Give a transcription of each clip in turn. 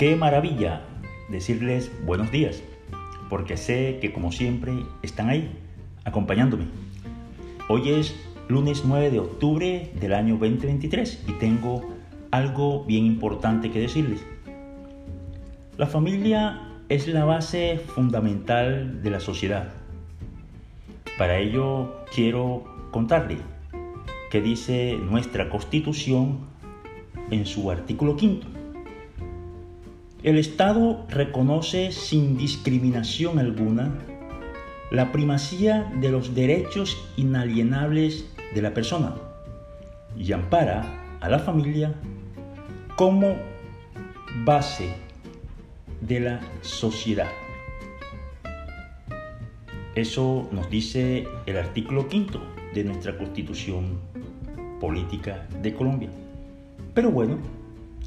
Qué maravilla decirles buenos días, porque sé que como siempre están ahí, acompañándome. Hoy es lunes 9 de octubre del año 2023 y tengo algo bien importante que decirles. La familia es la base fundamental de la sociedad. Para ello quiero contarle que dice nuestra constitución en su artículo quinto el Estado reconoce sin discriminación alguna la primacía de los derechos inalienables de la persona y ampara a la familia como base de la sociedad. Eso nos dice el artículo quinto de nuestra Constitución Política de Colombia. Pero bueno,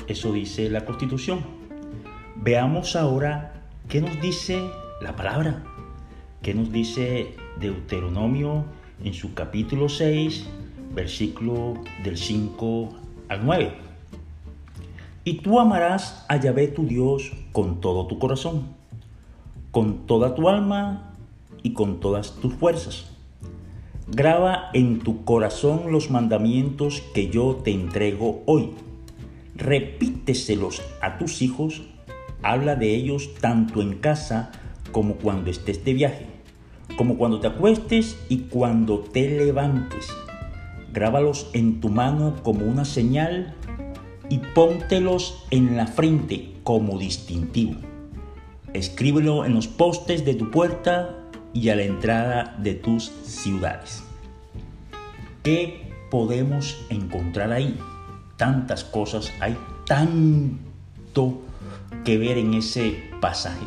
eso dice la Constitución. Veamos ahora qué nos dice la palabra, qué nos dice Deuteronomio en su capítulo 6, versículo del 5 al 9. Y tú amarás a Yahvé tu Dios con todo tu corazón, con toda tu alma y con todas tus fuerzas. Graba en tu corazón los mandamientos que yo te entrego hoy. Repíteselos a tus hijos Habla de ellos tanto en casa como cuando estés de viaje, como cuando te acuestes y cuando te levantes. Grábalos en tu mano como una señal y póntelos en la frente como distintivo. Escríbelo en los postes de tu puerta y a la entrada de tus ciudades. ¿Qué podemos encontrar ahí? Tantas cosas, hay tanto que ver en ese pasaje.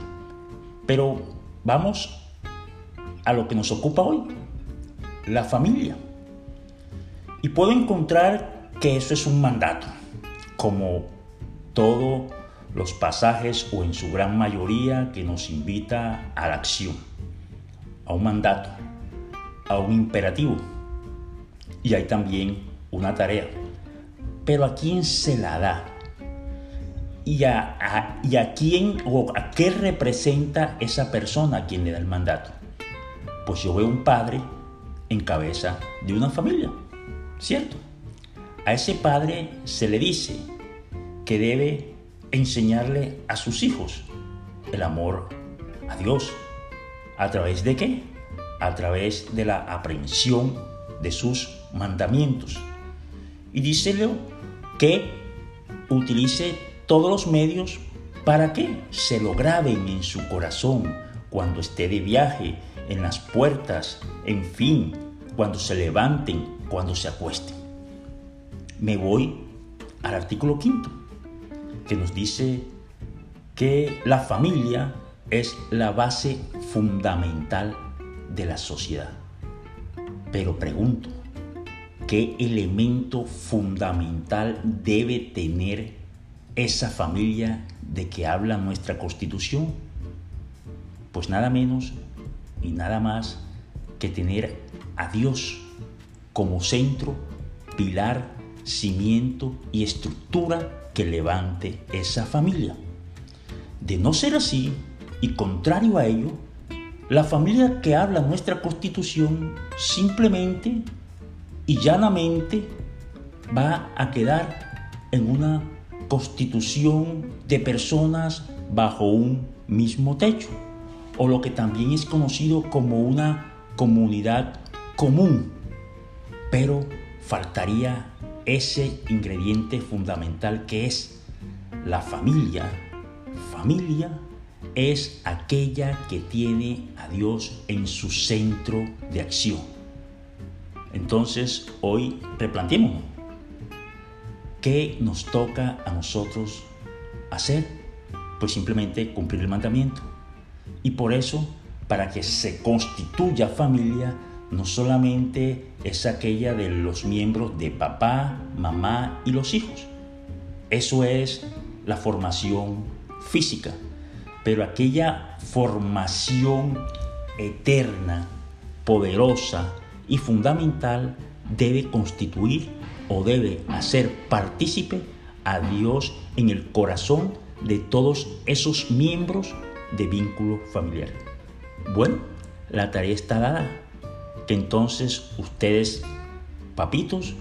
Pero vamos a lo que nos ocupa hoy, la familia. Y puedo encontrar que eso es un mandato, como todos los pasajes o en su gran mayoría que nos invita a la acción, a un mandato, a un imperativo. Y hay también una tarea. Pero ¿a quién se la da? Y a, y a quién o a qué representa esa persona a quien le da el mandato. Pues yo veo un padre en cabeza de una familia, ¿cierto? A ese padre se le dice que debe enseñarle a sus hijos el amor a Dios. ¿A través de qué? A través de la aprehensión de sus mandamientos. Y díselo que utilice todos los medios para que se lo graben en su corazón cuando esté de viaje, en las puertas, en fin, cuando se levanten, cuando se acuesten. Me voy al artículo quinto, que nos dice que la familia es la base fundamental de la sociedad. Pero pregunto, ¿qué elemento fundamental debe tener esa familia de que habla nuestra constitución? Pues nada menos y nada más que tener a Dios como centro, pilar, cimiento y estructura que levante esa familia. De no ser así, y contrario a ello, la familia que habla nuestra constitución simplemente y llanamente va a quedar en una constitución de personas bajo un mismo techo, o lo que también es conocido como una comunidad común, pero faltaría ese ingrediente fundamental que es la familia. Familia es aquella que tiene a Dios en su centro de acción. Entonces, hoy replanteémonos ¿Qué nos toca a nosotros hacer? Pues simplemente cumplir el mandamiento. Y por eso, para que se constituya familia, no solamente es aquella de los miembros de papá, mamá y los hijos. Eso es la formación física. Pero aquella formación eterna, poderosa y fundamental debe constituir o debe hacer partícipe a Dios en el corazón de todos esos miembros de vínculo familiar. Bueno, la tarea está dada. Que entonces ustedes, papitos,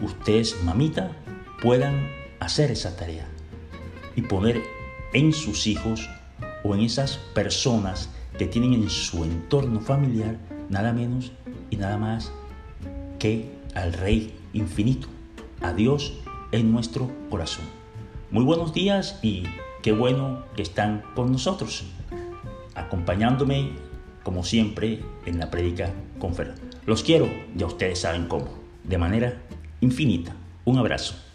ustedes, mamita, puedan hacer esa tarea y poner en sus hijos o en esas personas que tienen en su entorno familiar nada menos y nada más que al Rey infinito, a Dios en nuestro corazón. Muy buenos días y qué bueno que están con nosotros, acompañándome como siempre en la prédica con Fer. Los quiero, ya ustedes saben cómo, de manera infinita. Un abrazo.